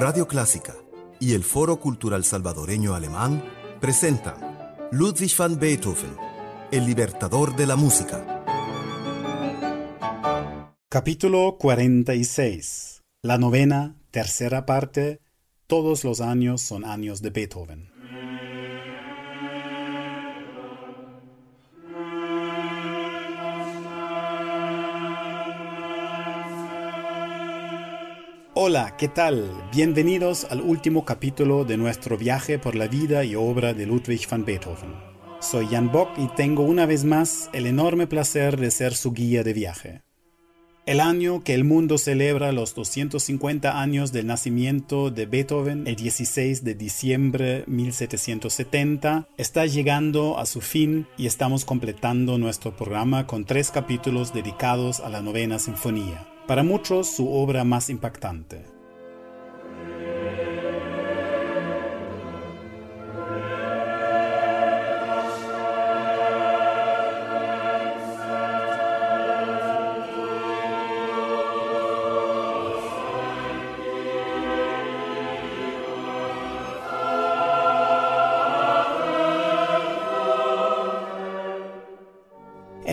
Radio Clásica y el Foro Cultural Salvadoreño Alemán presentan Ludwig van Beethoven, el libertador de la música. Capítulo 46. La novena, tercera parte. Todos los años son años de Beethoven. Hola, ¿qué tal? Bienvenidos al último capítulo de nuestro viaje por la vida y obra de Ludwig van Beethoven. Soy Jan Bock y tengo una vez más el enorme placer de ser su guía de viaje. El año que el mundo celebra los 250 años del nacimiento de Beethoven, el 16 de diciembre de 1770, está llegando a su fin y estamos completando nuestro programa con tres capítulos dedicados a la novena sinfonía para muchos su obra más impactante.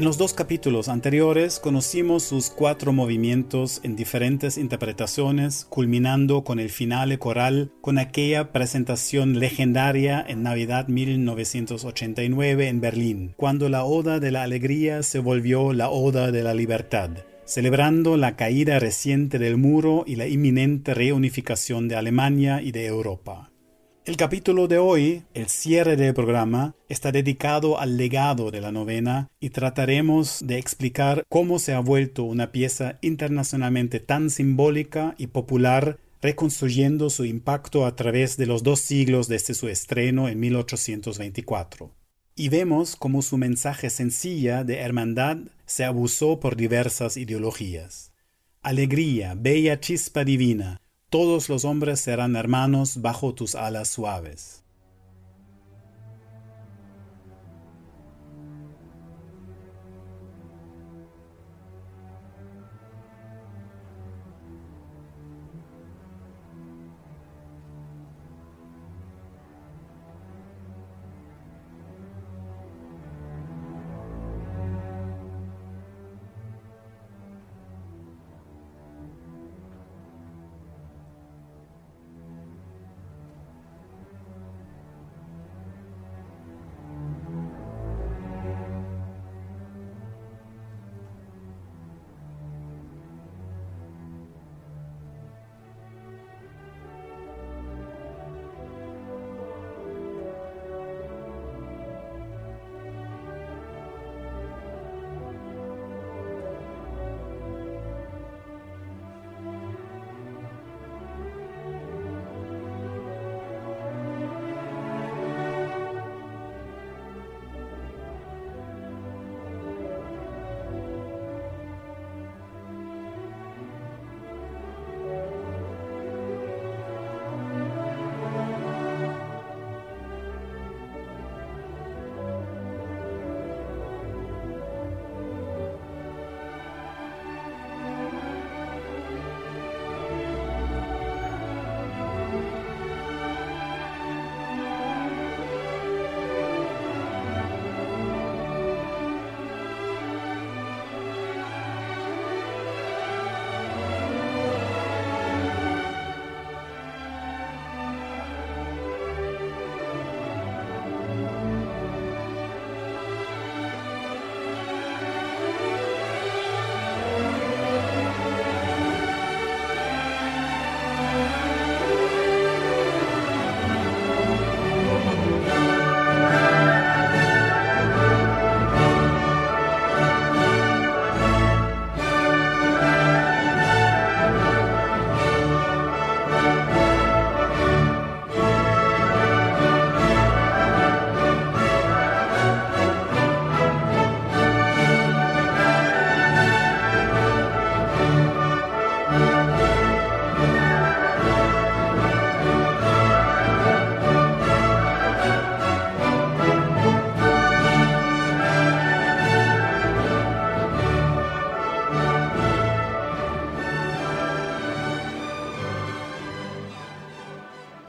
Los dos capítulos anteriores conocimos sus cuatro movimientos en diferentes interpretaciones, culminando con el finale coral con aquella presentación legendaria en Navidad 1989 en Berlín, cuando la Oda de la Alegría se volvió la Oda de la Libertad celebrando la caída reciente del muro y la inminente reunificación de Alemania y de Europa. El capítulo de hoy, el cierre del programa, está dedicado al legado de la novena y trataremos de explicar cómo se ha vuelto una pieza internacionalmente tan simbólica y popular, reconstruyendo su impacto a través de los dos siglos desde su estreno en 1824. Y vemos cómo su mensaje sencilla de hermandad se abusó por diversas ideologías. Alegría, bella chispa divina, todos los hombres serán hermanos bajo tus alas suaves.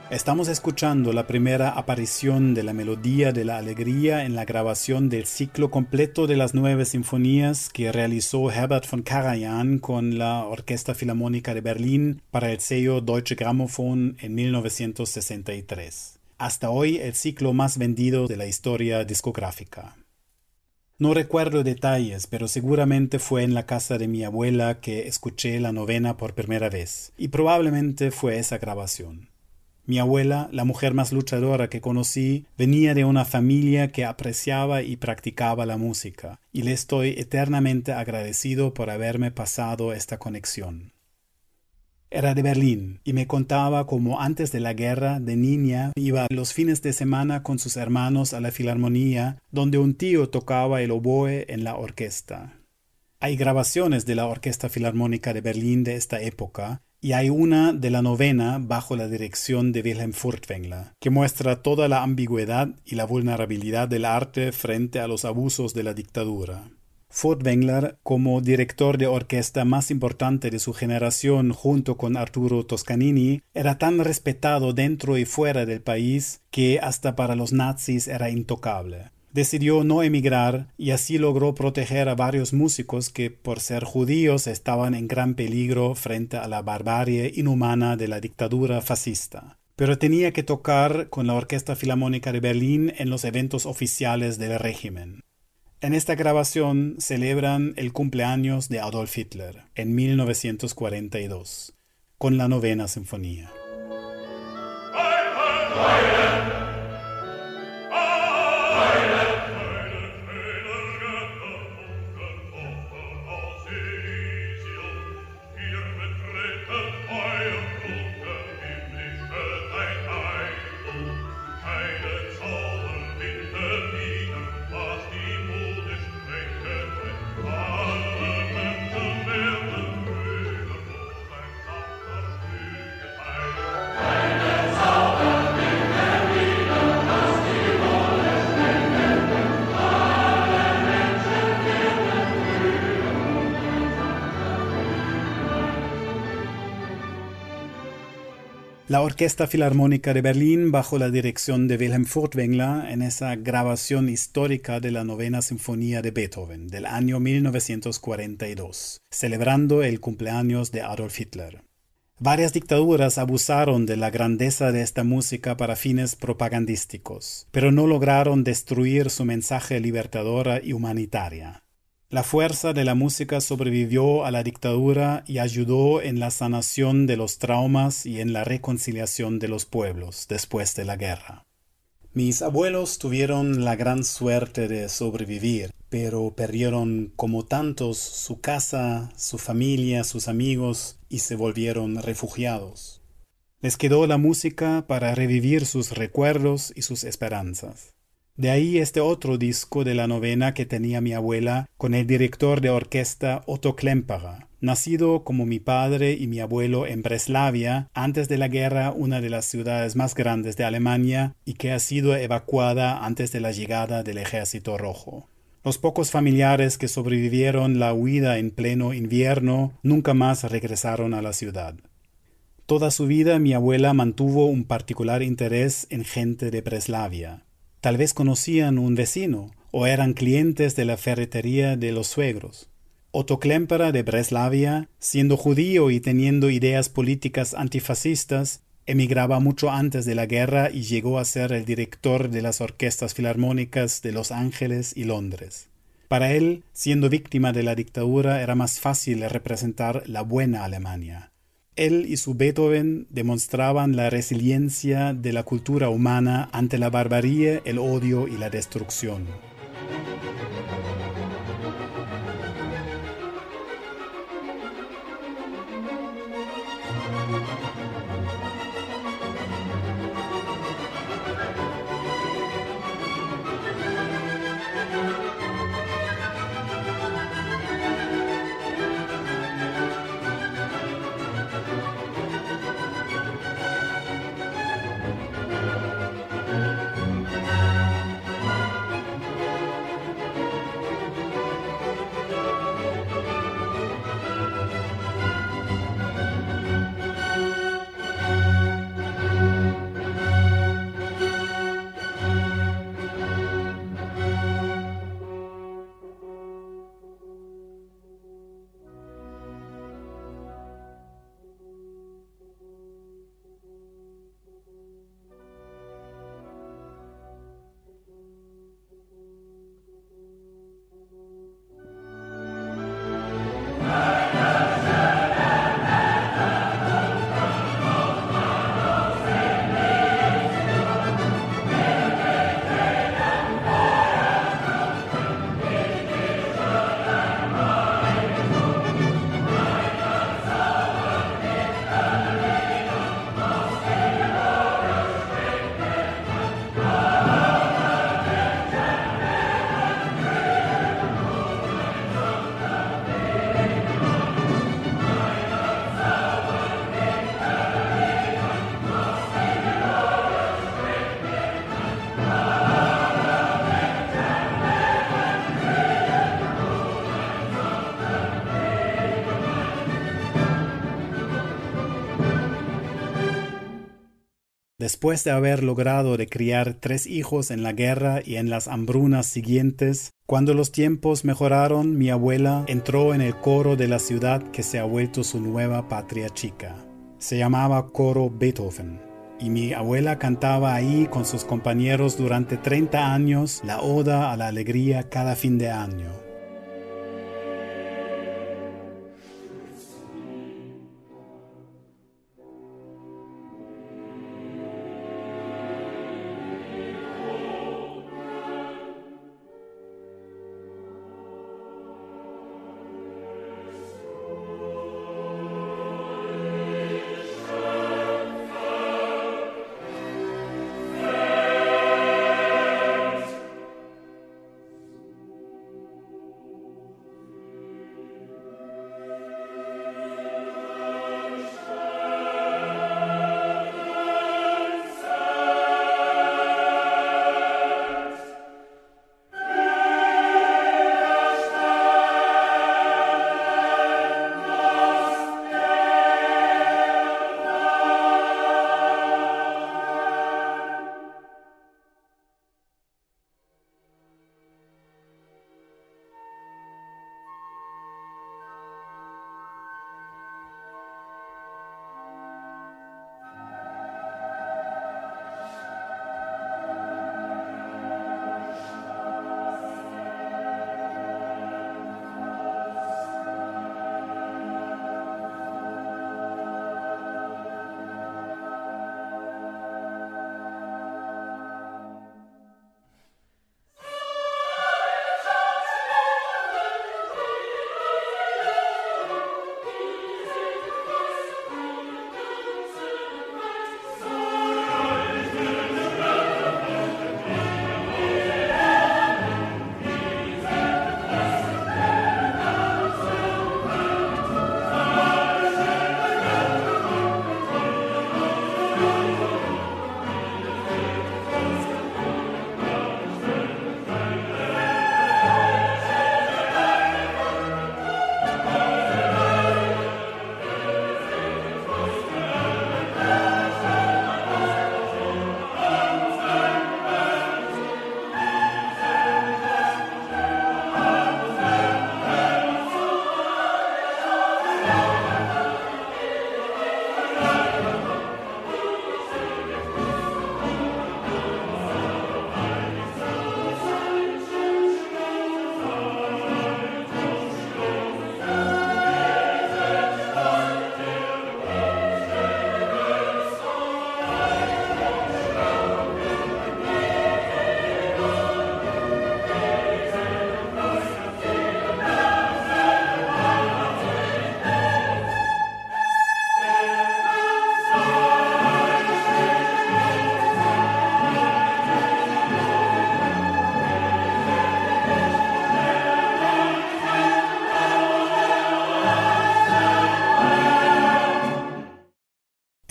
Estamos escuchando la primera aparición de la melodía de la alegría en la grabación del ciclo completo de las nueve sinfonías que realizó Herbert von Karajan con la Orquesta Filarmónica de Berlín para el sello Deutsche Grammophon en 1963. Hasta hoy el ciclo más vendido de la historia discográfica. No recuerdo detalles, pero seguramente fue en la casa de mi abuela que escuché la novena por primera vez, y probablemente fue esa grabación. Mi abuela, la mujer más luchadora que conocí, venía de una familia que apreciaba y practicaba la música, y le estoy eternamente agradecido por haberme pasado esta conexión. Era de Berlín y me contaba cómo antes de la guerra, de niña, iba los fines de semana con sus hermanos a la filarmonía, donde un tío tocaba el oboe en la orquesta. Hay grabaciones de la Orquesta Filarmónica de Berlín de esta época, y hay una de la novena bajo la dirección de Wilhelm Furtwängler, que muestra toda la ambigüedad y la vulnerabilidad del arte frente a los abusos de la dictadura. Furtwängler, como director de orquesta más importante de su generación junto con Arturo Toscanini, era tan respetado dentro y fuera del país que hasta para los nazis era intocable decidió no emigrar y así logró proteger a varios músicos que por ser judíos estaban en gran peligro frente a la barbarie inhumana de la dictadura fascista. Pero tenía que tocar con la Orquesta Filarmónica de Berlín en los eventos oficiales del régimen. En esta grabación celebran el cumpleaños de Adolf Hitler en 1942 con la novena sinfonía. Orquesta Filarmónica de Berlín, bajo la dirección de Wilhelm Furtwängler, en esa grabación histórica de la novena sinfonía de Beethoven del año 1942, celebrando el cumpleaños de Adolf Hitler. Varias dictaduras abusaron de la grandeza de esta música para fines propagandísticos, pero no lograron destruir su mensaje libertadora y humanitaria. La fuerza de la música sobrevivió a la dictadura y ayudó en la sanación de los traumas y en la reconciliación de los pueblos después de la guerra. Mis abuelos tuvieron la gran suerte de sobrevivir, pero perdieron como tantos su casa, su familia, sus amigos y se volvieron refugiados. Les quedó la música para revivir sus recuerdos y sus esperanzas. De ahí este otro disco de la novena que tenía mi abuela con el director de orquesta Otto Klemperer, nacido como mi padre y mi abuelo en Breslavia, antes de la guerra una de las ciudades más grandes de Alemania y que ha sido evacuada antes de la llegada del ejército rojo. Los pocos familiares que sobrevivieron la huida en pleno invierno nunca más regresaron a la ciudad. Toda su vida mi abuela mantuvo un particular interés en gente de Breslavia. Tal vez conocían un vecino o eran clientes de la ferretería de los suegros. Otto Klemperer de Breslavia, siendo judío y teniendo ideas políticas antifascistas, emigraba mucho antes de la guerra y llegó a ser el director de las orquestas filarmónicas de Los Ángeles y Londres. Para él, siendo víctima de la dictadura, era más fácil representar la buena Alemania. Él y su Beethoven demostraban la resiliencia de la cultura humana ante la barbarie, el odio y la destrucción. Después de haber logrado de criar tres hijos en la guerra y en las hambrunas siguientes, cuando los tiempos mejoraron, mi abuela entró en el coro de la ciudad que se ha vuelto su nueva patria chica. Se llamaba Coro Beethoven. Y mi abuela cantaba ahí con sus compañeros durante 30 años la oda a la alegría cada fin de año.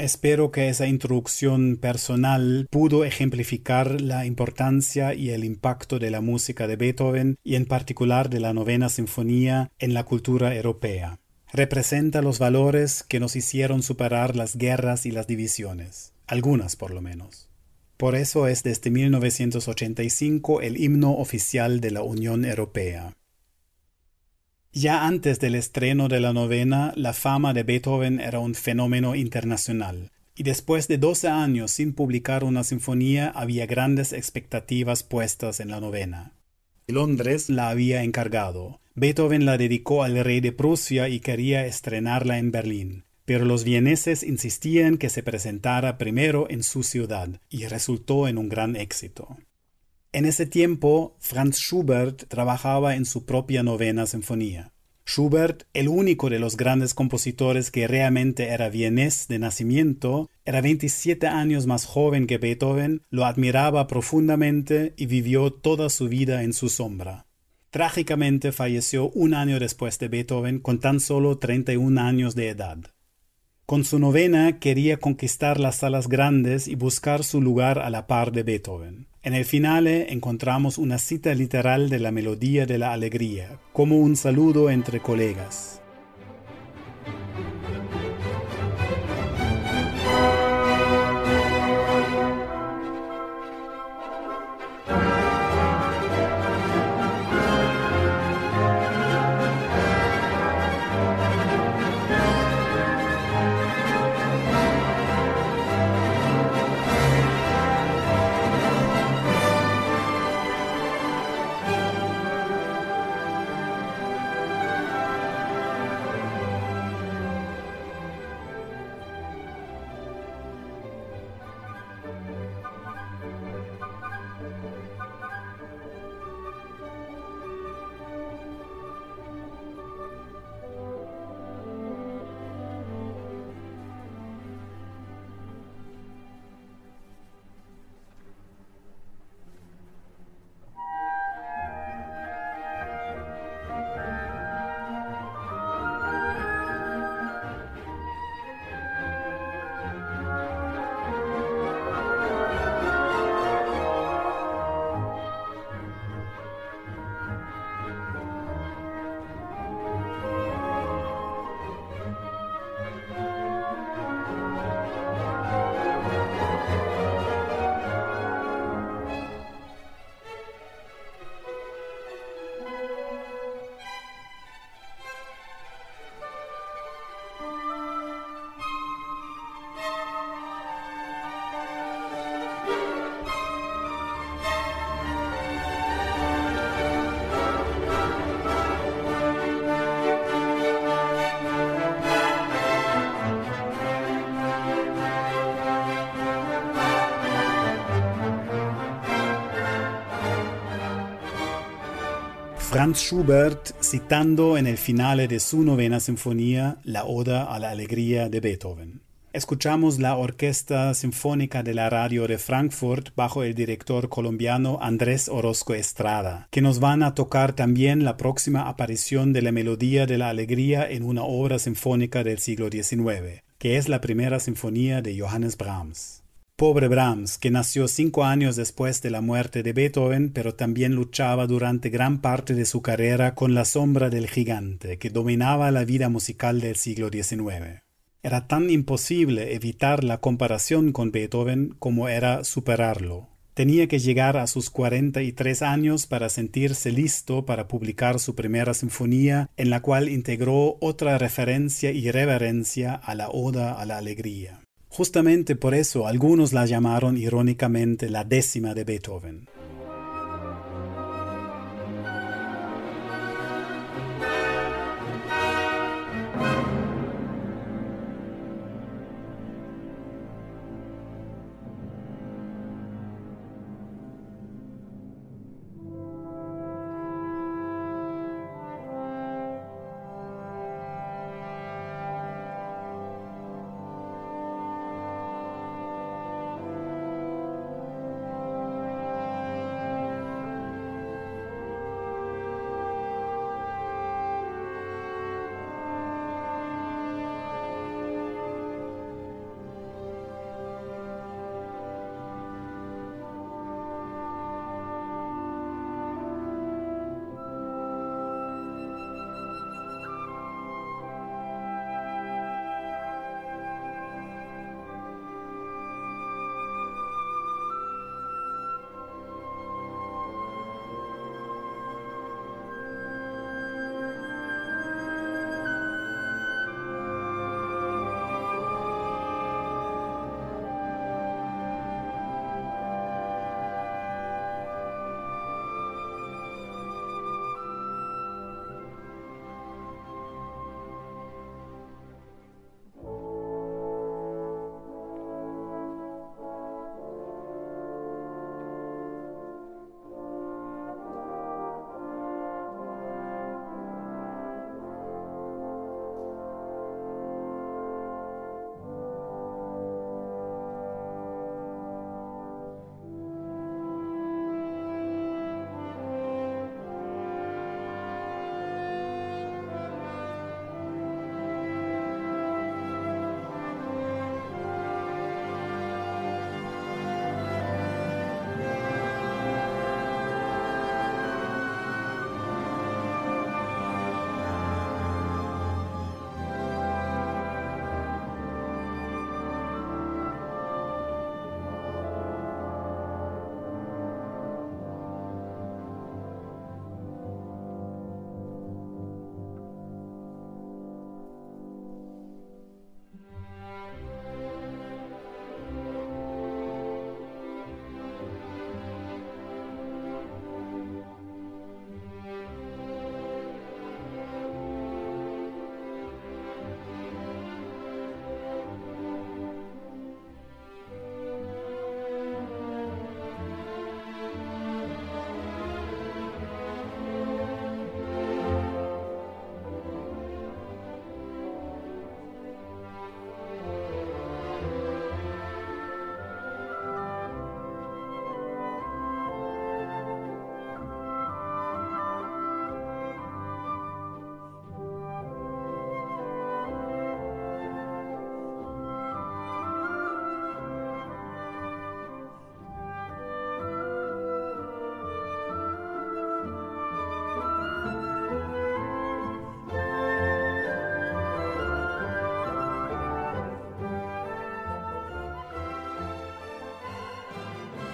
Espero que esa introducción personal pudo ejemplificar la importancia y el impacto de la música de Beethoven y en particular de la novena sinfonía en la cultura europea. Representa los valores que nos hicieron superar las guerras y las divisiones, algunas por lo menos. Por eso es desde 1985 el himno oficial de la Unión Europea. Ya antes del estreno de la novena, la fama de Beethoven era un fenómeno internacional, y después de doce años sin publicar una sinfonía había grandes expectativas puestas en la novena. Londres la había encargado. Beethoven la dedicó al rey de Prusia y quería estrenarla en Berlín, pero los vieneses insistían que se presentara primero en su ciudad, y resultó en un gran éxito. En ese tiempo, Franz Schubert trabajaba en su propia novena sinfonía. Schubert, el único de los grandes compositores que realmente era vienés de nacimiento, era 27 años más joven que Beethoven, lo admiraba profundamente y vivió toda su vida en su sombra. Trágicamente falleció un año después de Beethoven con tan solo 31 años de edad. Con su novena quería conquistar las salas grandes y buscar su lugar a la par de Beethoven. En el finale encontramos una cita literal de la melodía de la alegría, como un saludo entre colegas. Franz Schubert citando en el finale de su novena sinfonía la Oda a la Alegría de Beethoven. Escuchamos la Orquesta Sinfónica de la Radio de Frankfurt bajo el director colombiano Andrés Orozco Estrada, que nos van a tocar también la próxima aparición de la Melodía de la Alegría en una obra sinfónica del siglo XIX, que es la primera sinfonía de Johannes Brahms. Pobre Brahms, que nació cinco años después de la muerte de Beethoven, pero también luchaba durante gran parte de su carrera con la sombra del gigante que dominaba la vida musical del siglo XIX. Era tan imposible evitar la comparación con Beethoven como era superarlo. Tenía que llegar a sus 43 años para sentirse listo para publicar su primera sinfonía, en la cual integró otra referencia y reverencia a la Oda a la Alegría. Justamente por eso algunos la llamaron irónicamente la décima de Beethoven.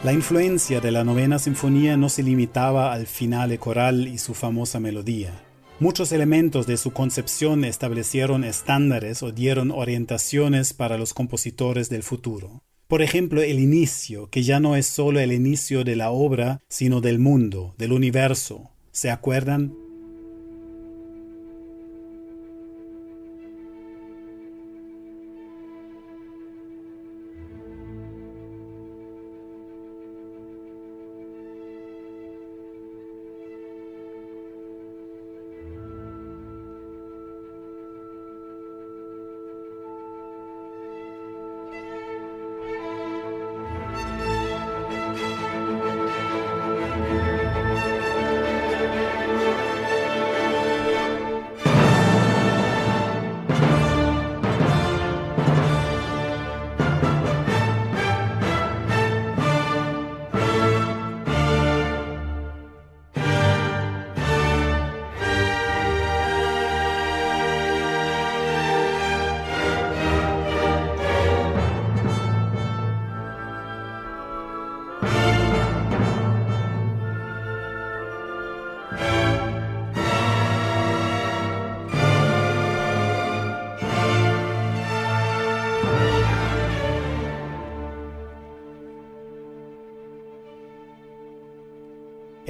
La influencia de la novena sinfonía no se limitaba al finale coral y su famosa melodía. Muchos elementos de su concepción establecieron estándares o dieron orientaciones para los compositores del futuro. Por ejemplo, el inicio, que ya no es solo el inicio de la obra, sino del mundo, del universo. ¿Se acuerdan?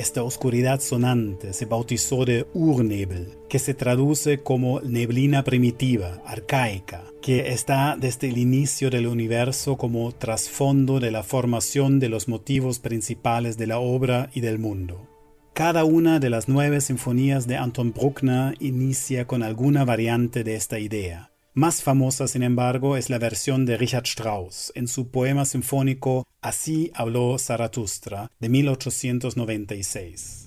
Esta oscuridad sonante se bautizó de Urnebel, que se traduce como neblina primitiva, arcaica, que está desde el inicio del universo como trasfondo de la formación de los motivos principales de la obra y del mundo. Cada una de las nueve sinfonías de Anton Bruckner inicia con alguna variante de esta idea. Más famosa, sin embargo, es la versión de Richard Strauss en su poema sinfónico Así habló Zaratustra de 1896.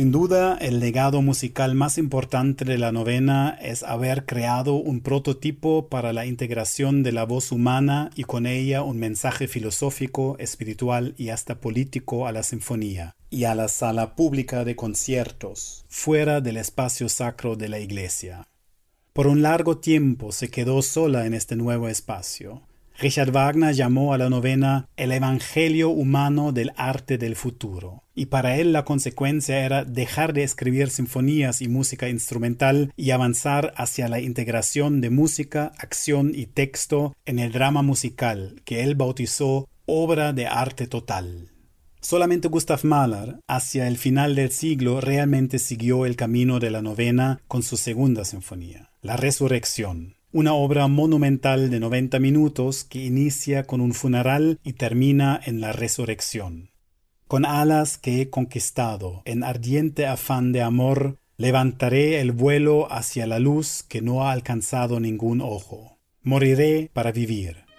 Sin duda, el legado musical más importante de la novena es haber creado un prototipo para la integración de la voz humana y con ella un mensaje filosófico, espiritual y hasta político a la sinfonía y a la sala pública de conciertos, fuera del espacio sacro de la iglesia. Por un largo tiempo se quedó sola en este nuevo espacio, Richard Wagner llamó a la novena el Evangelio humano del arte del futuro, y para él la consecuencia era dejar de escribir sinfonías y música instrumental y avanzar hacia la integración de música, acción y texto en el drama musical que él bautizó obra de arte total. Solamente Gustav Mahler, hacia el final del siglo, realmente siguió el camino de la novena con su segunda sinfonía, La Resurrección una obra monumental de 90 minutos que inicia con un funeral y termina en la resurrección. Con alas que he conquistado, en ardiente afán de amor, levantaré el vuelo hacia la luz que no ha alcanzado ningún ojo. Moriré para vivir.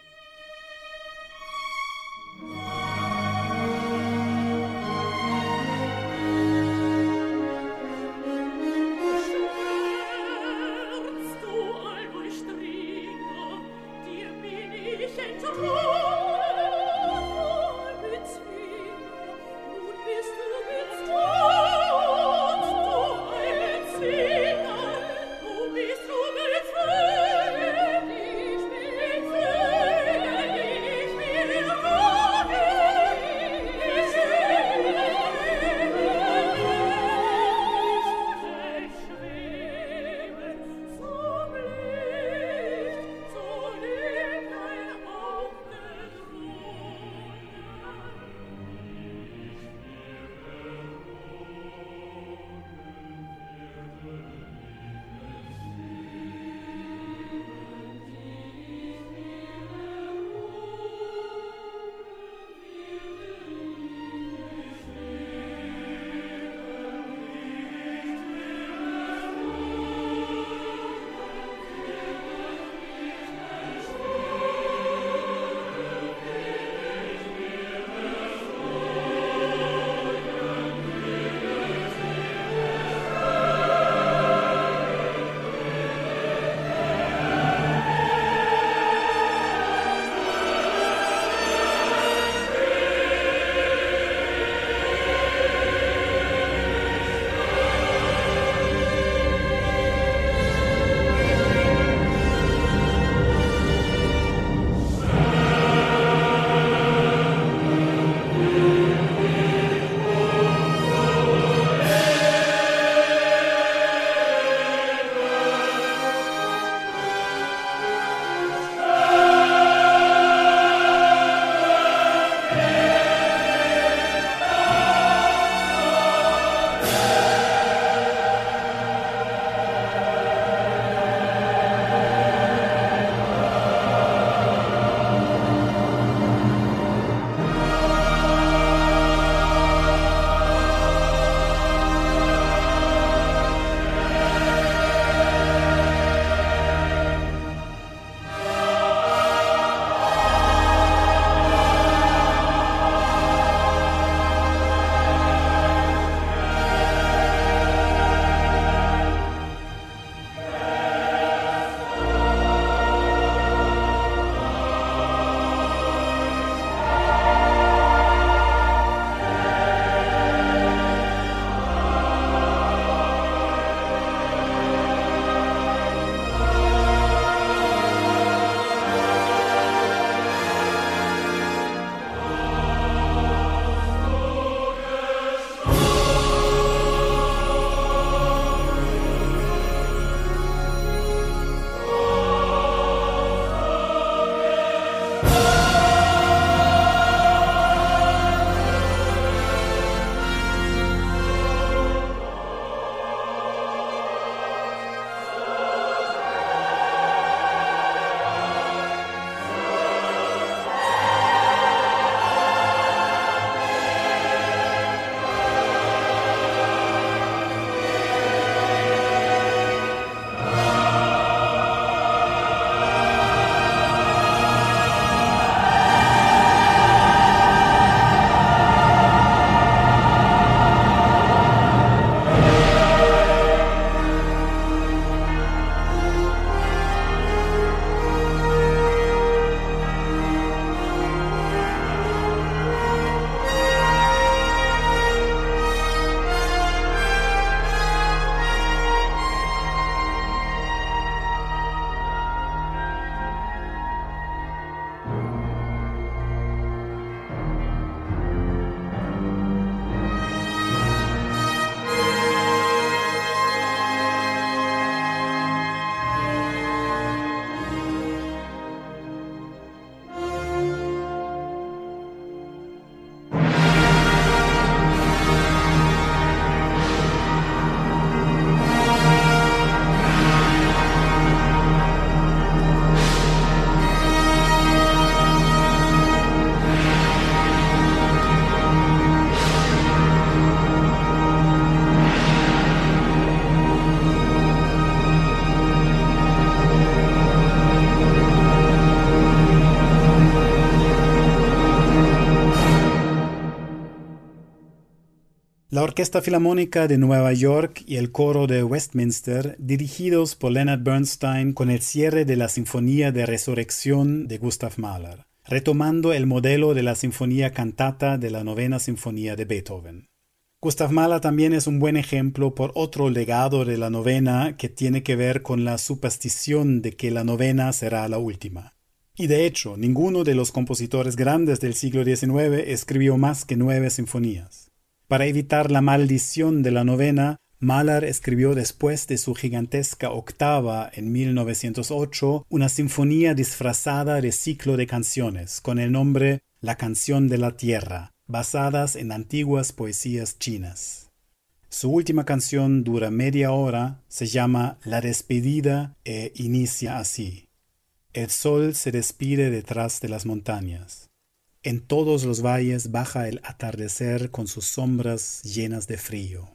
La Orquesta Filarmónica de Nueva York y el coro de Westminster, dirigidos por Leonard Bernstein con el cierre de la Sinfonía de Resurrección de Gustav Mahler, retomando el modelo de la Sinfonía cantata de la Novena Sinfonía de Beethoven. Gustav Mahler también es un buen ejemplo por otro legado de la novena que tiene que ver con la superstición de que la novena será la última. Y de hecho, ninguno de los compositores grandes del siglo XIX escribió más que nueve sinfonías. Para evitar la maldición de la novena, Mahler escribió después de su gigantesca octava en 1908 una sinfonía disfrazada de ciclo de canciones con el nombre La canción de la tierra, basadas en antiguas poesías chinas. Su última canción dura media hora, se llama La despedida e inicia así. El sol se despide detrás de las montañas. En todos los valles baja el atardecer con sus sombras llenas de frío.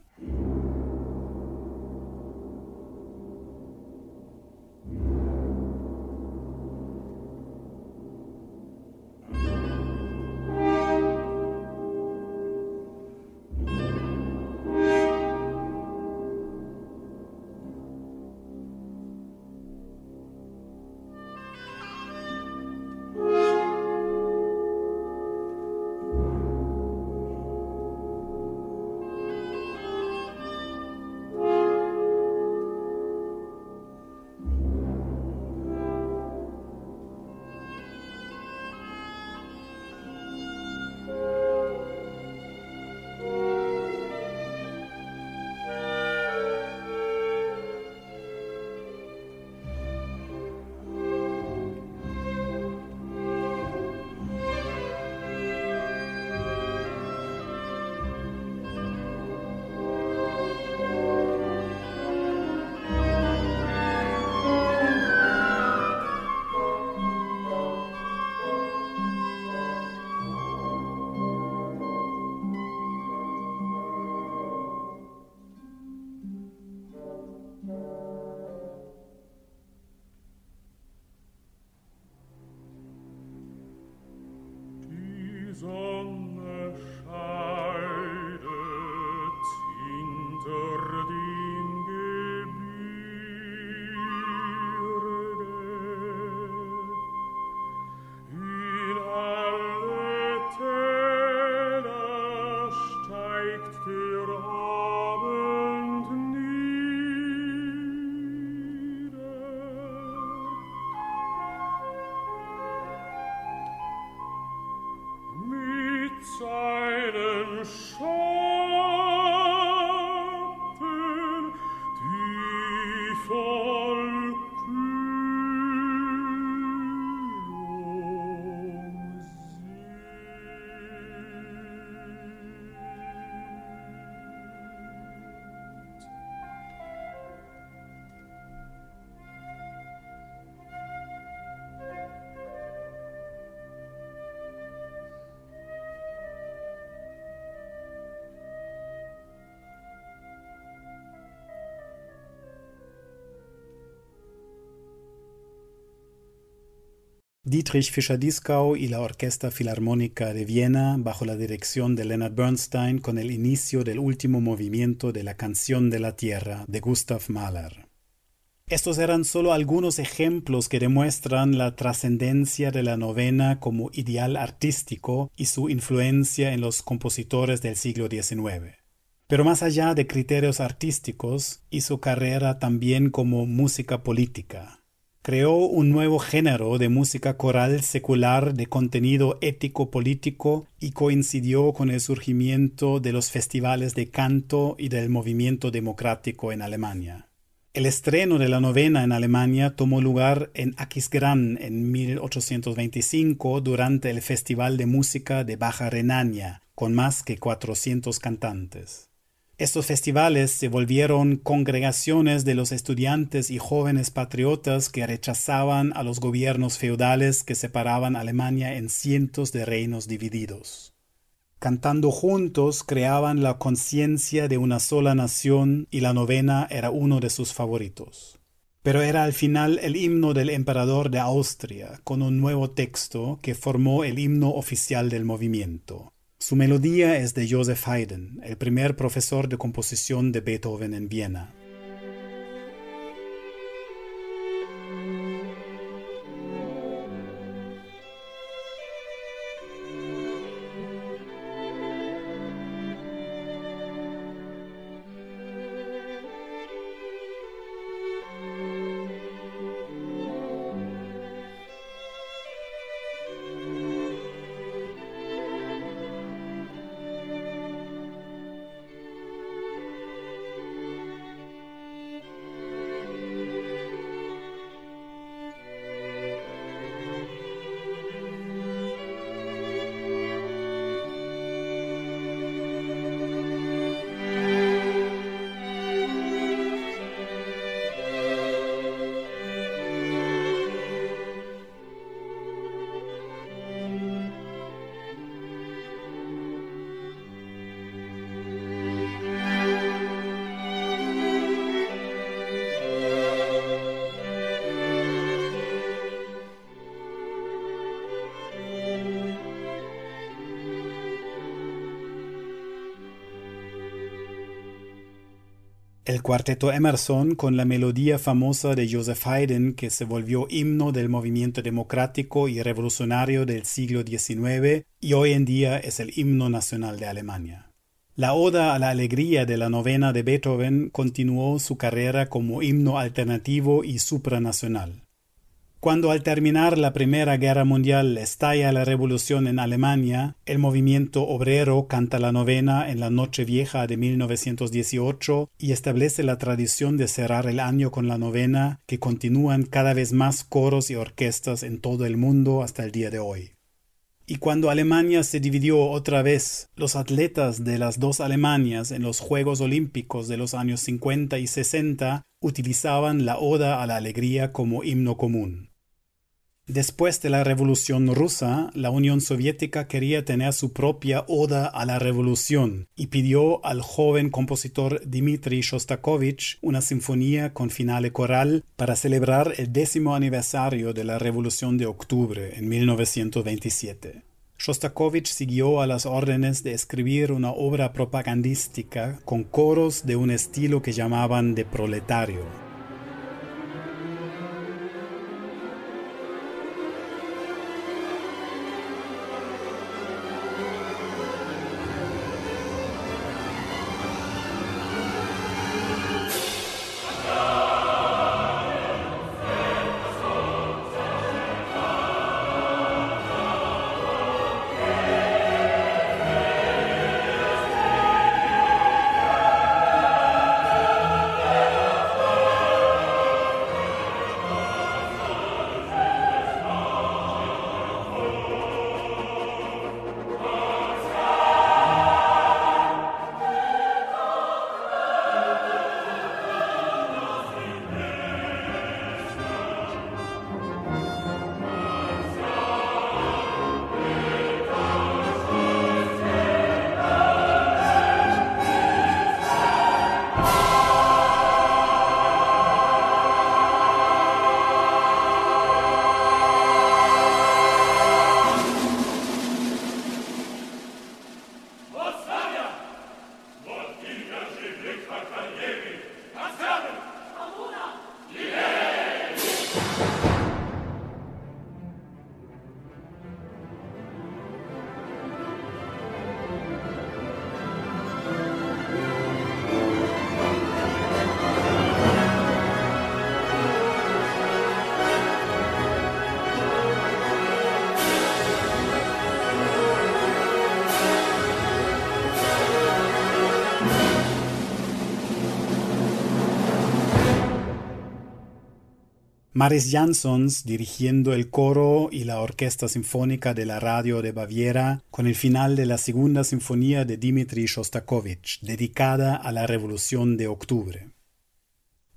show. Dietrich Fischer-Dieskau y la Orquesta Filarmónica de Viena bajo la dirección de Leonard Bernstein con el inicio del último movimiento de la Canción de la Tierra de Gustav Mahler. Estos eran solo algunos ejemplos que demuestran la trascendencia de la novena como ideal artístico y su influencia en los compositores del siglo XIX. Pero más allá de criterios artísticos, hizo carrera también como música política creó un nuevo género de música coral secular de contenido ético-político y coincidió con el surgimiento de los festivales de canto y del movimiento democrático en Alemania. El estreno de la novena en Alemania tomó lugar en Aquisgrán en 1825 durante el Festival de Música de Baja Renania, con más que 400 cantantes. Estos festivales se volvieron congregaciones de los estudiantes y jóvenes patriotas que rechazaban a los gobiernos feudales que separaban Alemania en cientos de reinos divididos. Cantando juntos creaban la conciencia de una sola nación y la novena era uno de sus favoritos. Pero era al final el himno del emperador de Austria, con un nuevo texto que formó el himno oficial del movimiento. Su melodía es de Joseph Haydn, el primer profesor de composición de Beethoven en Viena. El cuarteto Emerson, con la melodía famosa de Joseph Haydn que se volvió himno del movimiento democrático y revolucionario del siglo XIX y hoy en día es el himno nacional de Alemania. La Oda a la Alegría de la novena de Beethoven continuó su carrera como himno alternativo y supranacional. Cuando al terminar la Primera Guerra Mundial estalla la revolución en Alemania, el movimiento obrero canta la novena en la Noche Vieja de 1918 y establece la tradición de cerrar el año con la novena que continúan cada vez más coros y orquestas en todo el mundo hasta el día de hoy. Y cuando Alemania se dividió otra vez, los atletas de las dos Alemanias en los Juegos Olímpicos de los años 50 y 60 utilizaban la Oda a la Alegría como himno común. Después de la Revolución rusa, la Unión Soviética quería tener su propia oda a la revolución y pidió al joven compositor Dmitri Shostakovich una sinfonía con finale coral para celebrar el décimo aniversario de la Revolución de Octubre en 1927. Shostakovich siguió a las órdenes de escribir una obra propagandística con coros de un estilo que llamaban de proletario. Maris Jansons dirigiendo el coro y la orquesta sinfónica de la radio de Baviera con el final de la segunda sinfonía de Dmitri Shostakovich, dedicada a la Revolución de Octubre.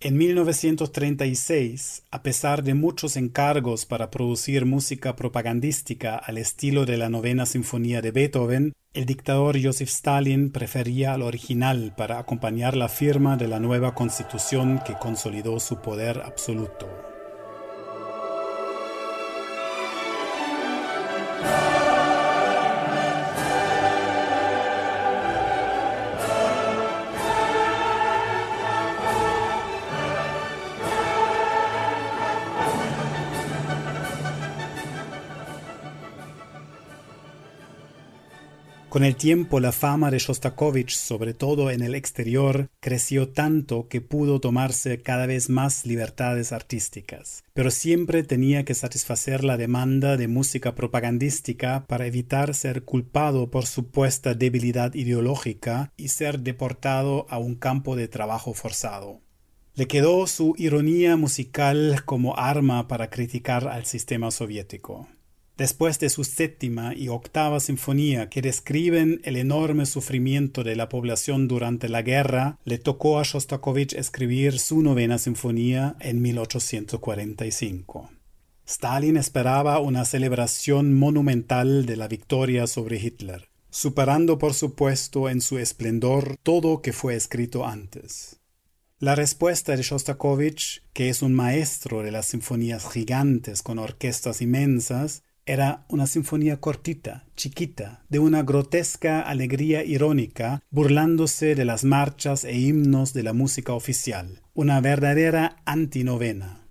En 1936, a pesar de muchos encargos para producir música propagandística al estilo de la novena sinfonía de Beethoven, el dictador Joseph Stalin prefería al original para acompañar la firma de la nueva constitución que consolidó su poder absoluto. Con el tiempo la fama de Shostakovich, sobre todo en el exterior, creció tanto que pudo tomarse cada vez más libertades artísticas, pero siempre tenía que satisfacer la demanda de música propagandística para evitar ser culpado por supuesta debilidad ideológica y ser deportado a un campo de trabajo forzado. Le quedó su ironía musical como arma para criticar al sistema soviético. Después de su séptima y octava sinfonía que describen el enorme sufrimiento de la población durante la guerra, le tocó a Shostakovich escribir su novena sinfonía en 1845. Stalin esperaba una celebración monumental de la victoria sobre Hitler, superando por supuesto en su esplendor todo que fue escrito antes. La respuesta de Shostakovich, que es un maestro de las sinfonías gigantes con orquestas inmensas, era una sinfonía cortita, chiquita, de una grotesca alegría irónica, burlándose de las marchas e himnos de la música oficial, una verdadera antinovena.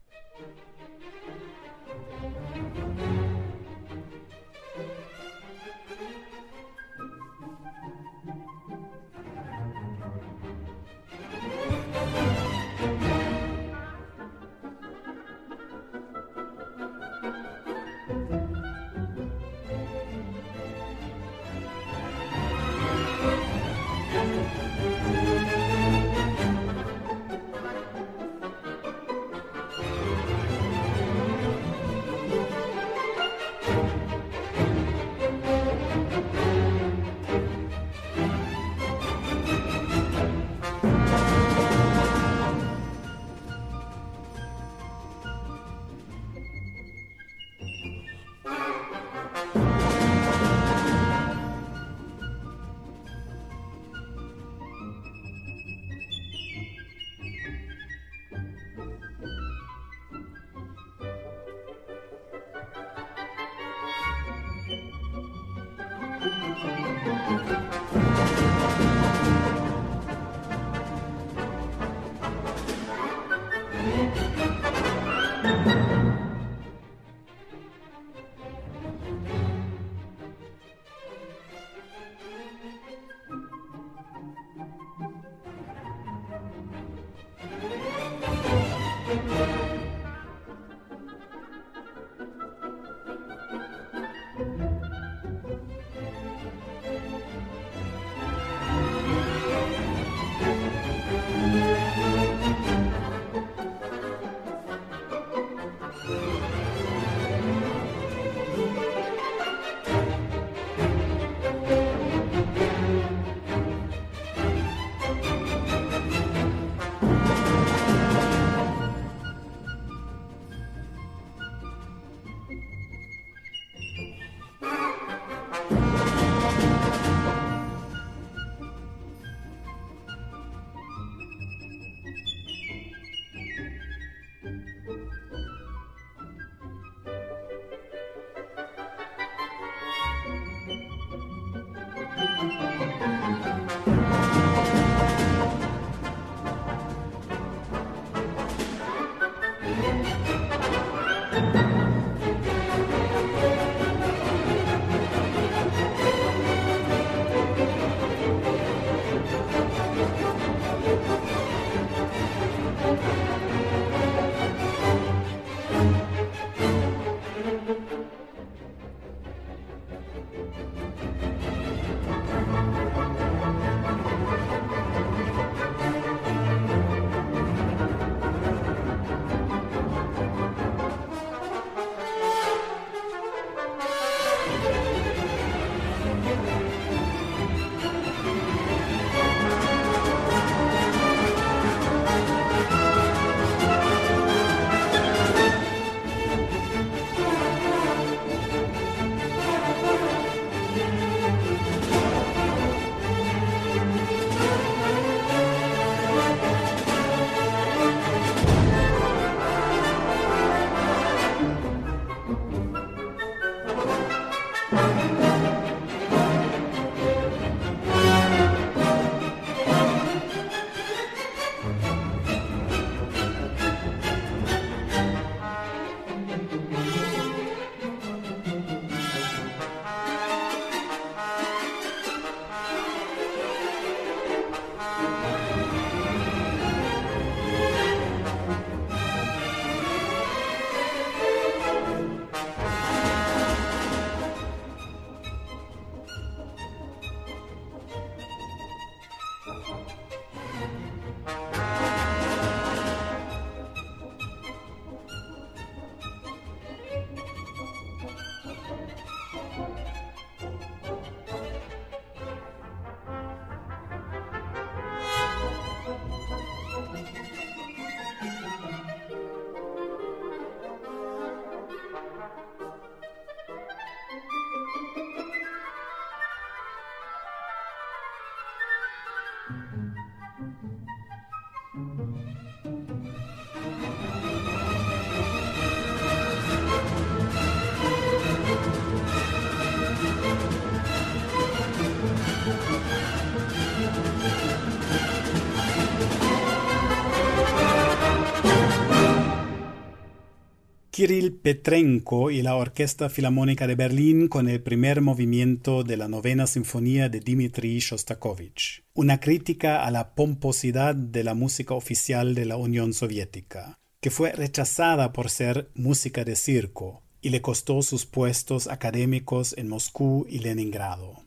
Kirill Petrenko y la Orquesta Filarmónica de Berlín con el primer movimiento de la novena sinfonía de Dmitri Shostakovich, una crítica a la pomposidad de la música oficial de la Unión Soviética, que fue rechazada por ser música de circo y le costó sus puestos académicos en Moscú y Leningrado.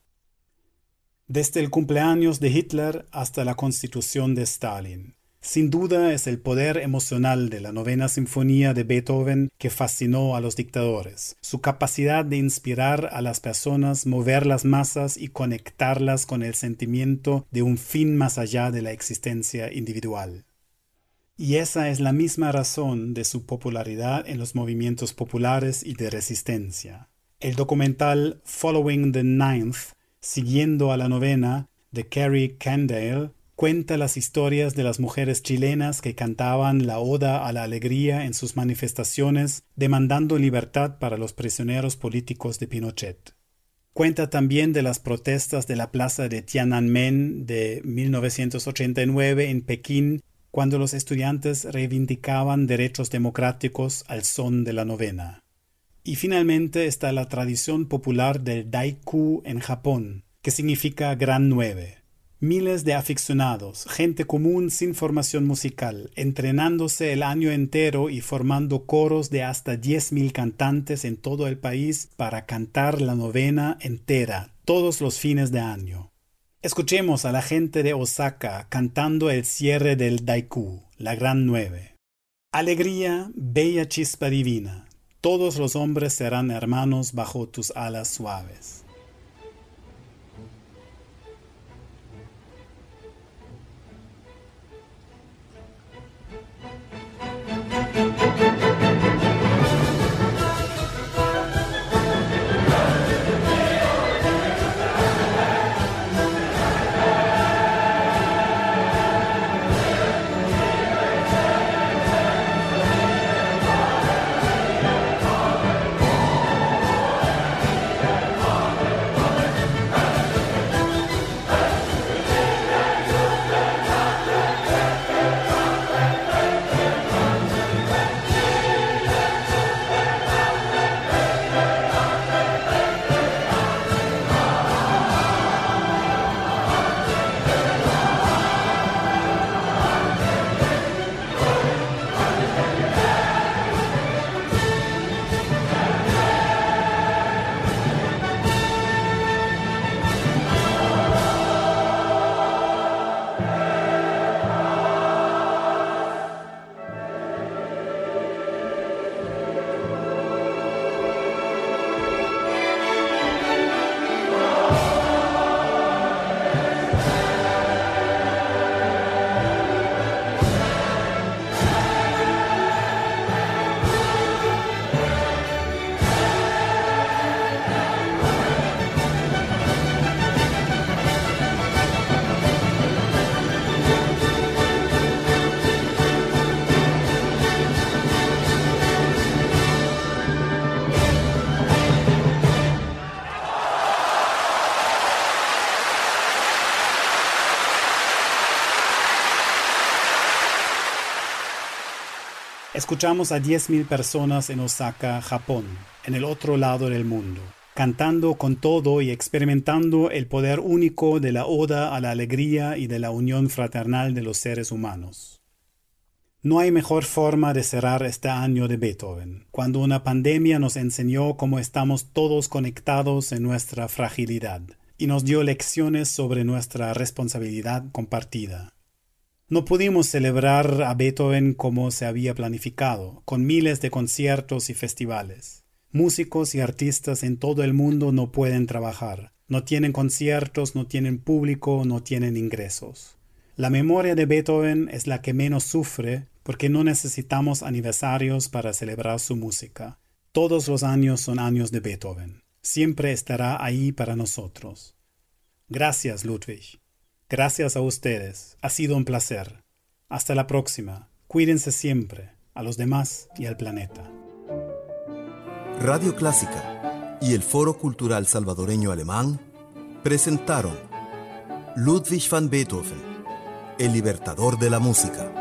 Desde el cumpleaños de Hitler hasta la constitución de Stalin, sin duda es el poder emocional de la novena sinfonía de Beethoven que fascinó a los dictadores, su capacidad de inspirar a las personas, mover las masas y conectarlas con el sentimiento de un fin más allá de la existencia individual. Y esa es la misma razón de su popularidad en los movimientos populares y de resistencia. El documental Following the Ninth, siguiendo a la novena, de Carrie Candale, cuenta las historias de las mujeres chilenas que cantaban la Oda a la Alegría en sus manifestaciones demandando libertad para los prisioneros políticos de Pinochet. Cuenta también de las protestas de la plaza de Tiananmen de 1989 en Pekín, cuando los estudiantes reivindicaban derechos democráticos al son de la novena. Y finalmente está la tradición popular del Daiku en Japón, que significa Gran Nueve Miles de aficionados, gente común sin formación musical, entrenándose el año entero y formando coros de hasta 10.000 cantantes en todo el país para cantar la novena entera todos los fines de año. Escuchemos a la gente de Osaka cantando el cierre del Daiku, la Gran Nueve. Alegría, bella chispa divina, todos los hombres serán hermanos bajo tus alas suaves. Escuchamos a 10.000 personas en Osaka, Japón, en el otro lado del mundo, cantando con todo y experimentando el poder único de la oda a la alegría y de la unión fraternal de los seres humanos. No hay mejor forma de cerrar este año de Beethoven, cuando una pandemia nos enseñó cómo estamos todos conectados en nuestra fragilidad y nos dio lecciones sobre nuestra responsabilidad compartida. No pudimos celebrar a Beethoven como se había planificado, con miles de conciertos y festivales. Músicos y artistas en todo el mundo no pueden trabajar, no tienen conciertos, no tienen público, no tienen ingresos. La memoria de Beethoven es la que menos sufre porque no necesitamos aniversarios para celebrar su música. Todos los años son años de Beethoven. Siempre estará ahí para nosotros. Gracias, Ludwig. Gracias a ustedes. Ha sido un placer. Hasta la próxima. Cuídense siempre, a los demás y al planeta. Radio Clásica y el Foro Cultural Salvadoreño Alemán presentaron Ludwig van Beethoven, el libertador de la música